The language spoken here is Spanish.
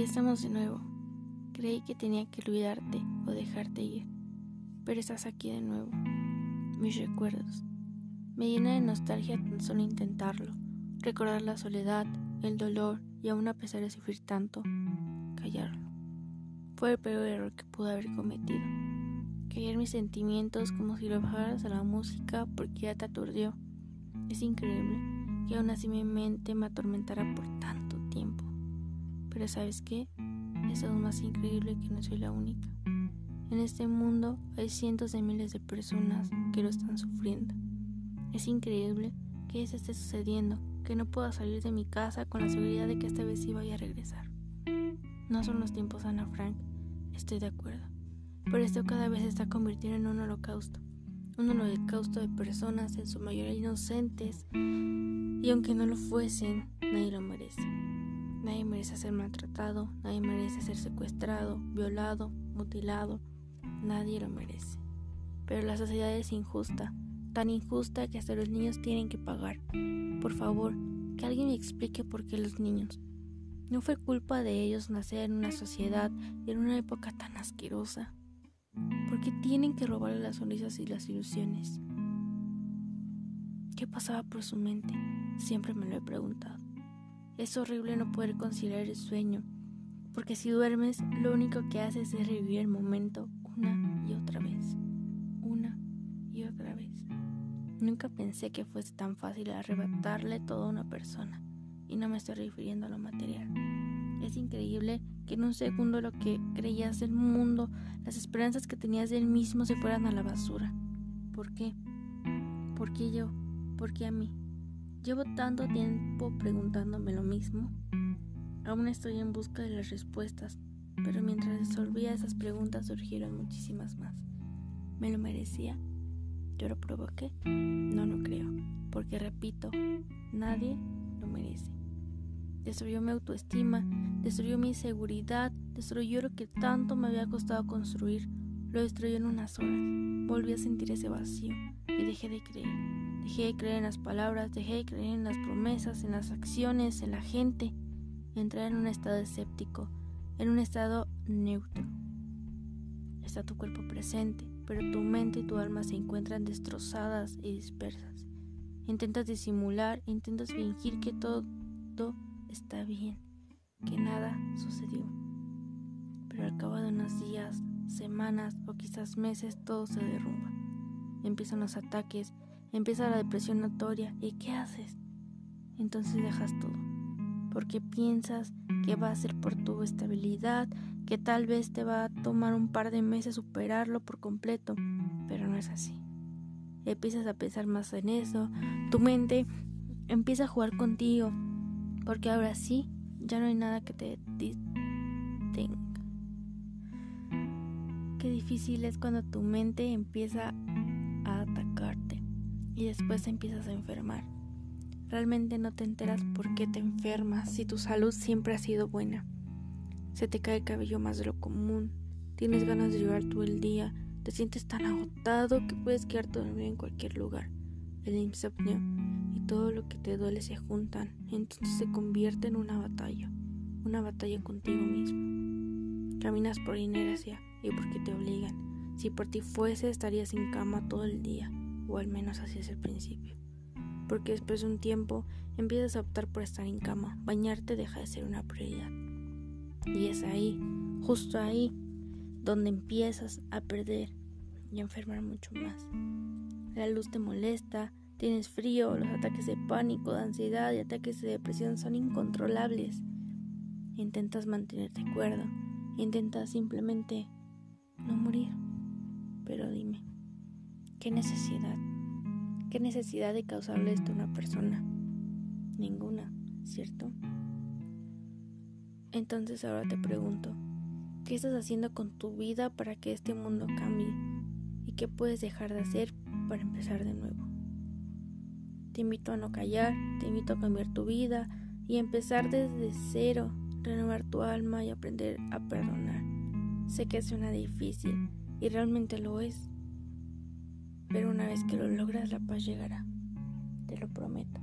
Aquí estamos de nuevo. Creí que tenía que olvidarte o dejarte ir, pero estás aquí de nuevo. Mis recuerdos. Me llena de nostalgia tan solo intentarlo, recordar la soledad, el dolor y aún a pesar de sufrir tanto, callarlo. Fue el peor error que pude haber cometido. Callar mis sentimientos como si lo bajaras a la música porque ya te aturdió. Es increíble que aún así mi mente me atormentara por tanto tiempo. Pero ¿sabes qué? Es aún más increíble que no soy la única. En este mundo hay cientos de miles de personas que lo están sufriendo. Es increíble que eso esté sucediendo, que no pueda salir de mi casa con la seguridad de que esta vez sí vaya a regresar. No son los tiempos Ana Frank, estoy de acuerdo. Pero esto cada vez se está convirtiendo en un holocausto. Un holocausto de personas, en su mayoría inocentes, y aunque no lo fuesen, nadie lo merece. Nadie merece ser maltratado, nadie merece ser secuestrado, violado, mutilado, nadie lo merece. Pero la sociedad es injusta, tan injusta que hasta los niños tienen que pagar. Por favor, que alguien me explique por qué los niños. No fue culpa de ellos nacer en una sociedad y en una época tan asquerosa. ¿Por qué tienen que robarle las sonrisas y las ilusiones? ¿Qué pasaba por su mente? Siempre me lo he preguntado. Es horrible no poder conciliar el sueño, porque si duermes lo único que haces es revivir el momento una y otra vez, una y otra vez. Nunca pensé que fuese tan fácil arrebatarle todo a una persona, y no me estoy refiriendo a lo material. Es increíble que en un segundo lo que creías del mundo, las esperanzas que tenías de él mismo se fueran a la basura. ¿Por qué? ¿Por qué yo? ¿Por qué a mí? Llevo tanto tiempo preguntándome lo mismo. Aún estoy en busca de las respuestas, pero mientras resolvía esas preguntas surgieron muchísimas más. ¿Me lo merecía? ¿Yo lo provoqué? No lo creo, porque repito, nadie lo merece. Destruyó mi autoestima, destruyó mi seguridad, destruyó lo que tanto me había costado construir, lo destruyó en unas horas. Volví a sentir ese vacío y dejé de creer. Dejé de creer en las palabras, dejé de creer en las promesas, en las acciones, en la gente. Entré en un estado escéptico, en un estado neutro. Está tu cuerpo presente, pero tu mente y tu alma se encuentran destrozadas y dispersas. Intentas disimular, intentas fingir que todo está bien, que nada sucedió. O quizás meses todo se derrumba. Empiezan los ataques, empieza la depresión notoria. ¿Y qué haces? Entonces dejas todo. Porque piensas que va a ser por tu estabilidad, que tal vez te va a tomar un par de meses superarlo por completo, pero no es así. Empiezas a pensar más en eso, tu mente empieza a jugar contigo, porque ahora sí, ya no hay nada que te detenga. Qué difícil es cuando tu mente empieza a atacarte y después empiezas a enfermar. Realmente no te enteras por qué te enfermas si tu salud siempre ha sido buena. Se te cae el cabello más de lo común, tienes ganas de llorar todo el día, te sientes tan agotado que puedes quedarte dormido en cualquier lugar. El insomnio y todo lo que te duele se juntan, entonces se convierte en una batalla, una batalla contigo mismo. Caminas por inercia y porque te obligan. Si por ti fuese estarías en cama todo el día o al menos así es el principio. Porque después de un tiempo empiezas a optar por estar en cama, bañarte deja de ser una prioridad. Y es ahí, justo ahí, donde empiezas a perder y a enfermar mucho más. La luz te molesta, tienes frío, los ataques de pánico, de ansiedad y ataques de depresión son incontrolables. Intentas mantenerte cuerdo, intentas simplemente no morir. Pero dime, ¿Qué necesidad? ¿Qué necesidad de causarle esto a una persona? Ninguna, ¿cierto? Entonces ahora te pregunto, ¿qué estás haciendo con tu vida para que este mundo cambie? ¿Y qué puedes dejar de hacer para empezar de nuevo? Te invito a no callar, te invito a cambiar tu vida y empezar desde cero, renovar tu alma y aprender a perdonar. Sé que suena difícil y realmente lo es pero una vez que lo logras la paz llegará, te lo prometo.